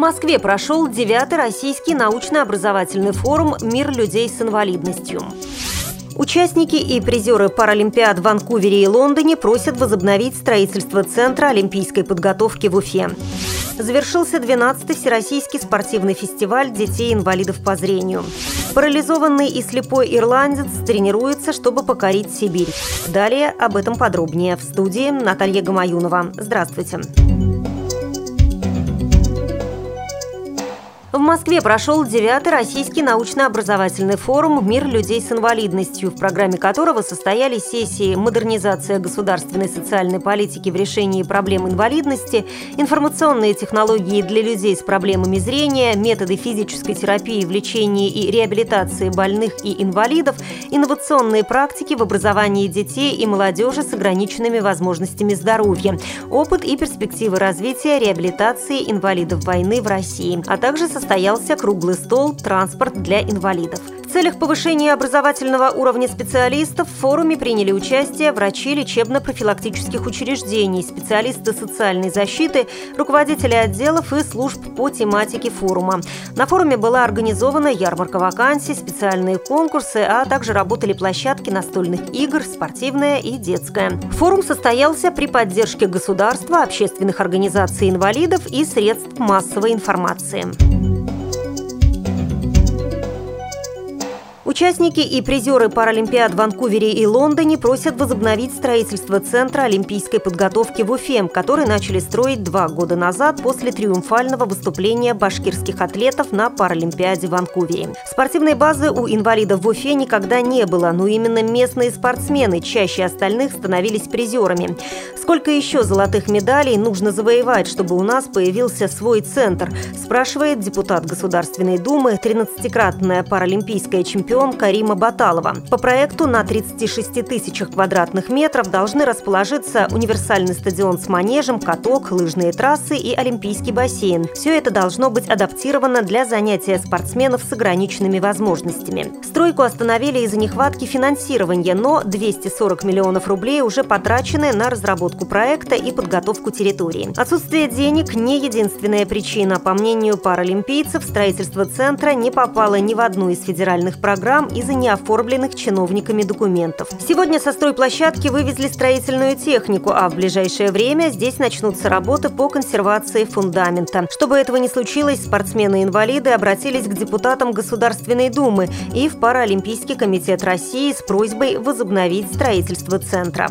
Москве прошел девятый российский научно-образовательный форум «Мир людей с инвалидностью». Участники и призеры Паралимпиад в Ванкувере и Лондоне просят возобновить строительство Центра олимпийской подготовки в Уфе. Завершился 12-й Всероссийский спортивный фестиваль детей-инвалидов по зрению. Парализованный и слепой ирландец тренируется, чтобы покорить Сибирь. Далее об этом подробнее в студии Наталья Гамаюнова. Здравствуйте. Здравствуйте. В Москве прошел девятый российский научно-образовательный форум «Мир людей с инвалидностью», в программе которого состоялись сессии «Модернизация государственной социальной политики в решении проблем инвалидности», «Информационные технологии для людей с проблемами зрения», «Методы физической терапии в лечении и реабилитации больных и инвалидов», «Инновационные практики в образовании детей и молодежи с ограниченными возможностями здоровья», «Опыт и перспективы развития реабилитации инвалидов войны в России», а также со состоялся круглый стол «Транспорт для инвалидов». В целях повышения образовательного уровня специалистов в форуме приняли участие врачи лечебно-профилактических учреждений, специалисты социальной защиты, руководители отделов и служб по тематике форума. На форуме была организована ярмарка вакансий, специальные конкурсы, а также работали площадки настольных игр, спортивная и детская. Форум состоялся при поддержке государства, общественных организаций инвалидов и средств массовой информации. Участники и призеры Паралимпиад в Ванкувере и Лондоне просят возобновить строительство Центра олимпийской подготовки в Уфе, который начали строить два года назад после триумфального выступления башкирских атлетов на Паралимпиаде в Ванкувере. Спортивной базы у инвалидов в Уфе никогда не было, но именно местные спортсмены чаще остальных становились призерами. Сколько еще золотых медалей нужно завоевать, чтобы у нас появился свой центр, спрашивает депутат Государственной Думы, 13-кратная паралимпийская чемпион стадион Карима Баталова. По проекту на 36 тысячах квадратных метров должны расположиться универсальный стадион с манежем, каток, лыжные трассы и олимпийский бассейн. Все это должно быть адаптировано для занятия спортсменов с ограниченными возможностями. Стройку остановили из-за нехватки финансирования, но 240 миллионов рублей уже потрачены на разработку проекта и подготовку территории. Отсутствие денег – не единственная причина. По мнению паралимпийцев, строительство центра не попало ни в одну из федеральных программ программ из-за неоформленных чиновниками документов. Сегодня со стройплощадки вывезли строительную технику, а в ближайшее время здесь начнутся работы по консервации фундамента. Чтобы этого не случилось, спортсмены-инвалиды обратились к депутатам Государственной Думы и в Паралимпийский комитет России с просьбой возобновить строительство центра.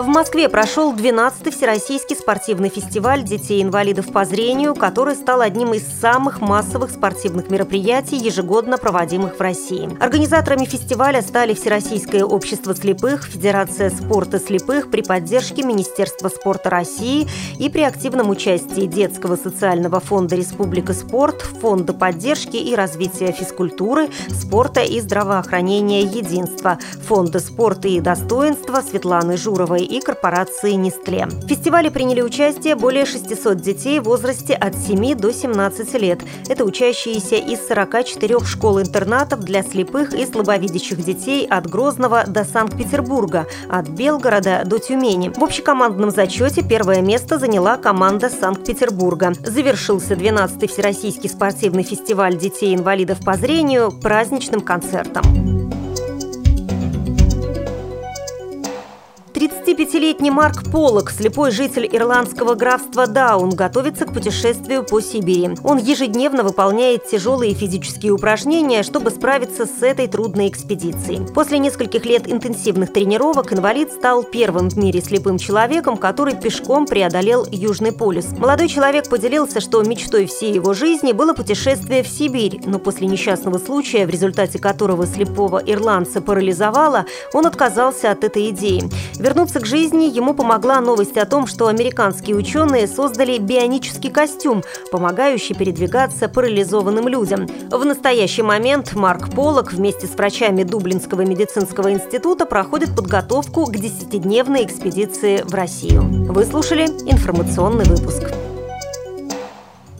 В Москве прошел 12-й Всероссийский спортивный фестиваль детей-инвалидов по зрению, который стал одним из самых массовых спортивных мероприятий, ежегодно проводимых в России. Организаторами фестиваля стали Всероссийское общество слепых, Федерация спорта слепых при поддержке Министерства спорта России и при активном участии Детского социального фонда Республика Спорт, Фонда поддержки и развития физкультуры, спорта и здравоохранения Единства, Фонда спорта и достоинства Светланы Журовой и корпорации «Нестле». В фестивале приняли участие более 600 детей в возрасте от 7 до 17 лет. Это учащиеся из 44 школ-интернатов для слепых и слабовидящих детей от Грозного до Санкт-Петербурга, от Белгорода до Тюмени. В общекомандном зачете первое место заняла команда Санкт-Петербурга. Завершился 12-й Всероссийский спортивный фестиваль детей-инвалидов по зрению праздничным концертом. 35-летний Марк Полок, слепой житель ирландского графства Даун, готовится к путешествию по Сибири. Он ежедневно выполняет тяжелые физические упражнения, чтобы справиться с этой трудной экспедицией. После нескольких лет интенсивных тренировок инвалид стал первым в мире слепым человеком, который пешком преодолел Южный полюс. Молодой человек поделился, что мечтой всей его жизни было путешествие в Сибирь, но после несчастного случая, в результате которого слепого ирландца парализовало, он отказался от этой идеи. Вернуться к жизни ему помогла новость о том, что американские ученые создали бионический костюм, помогающий передвигаться парализованным людям. В настоящий момент Марк Полок вместе с врачами Дублинского медицинского института проходит подготовку к десятидневной экспедиции в Россию. Вы слушали информационный выпуск.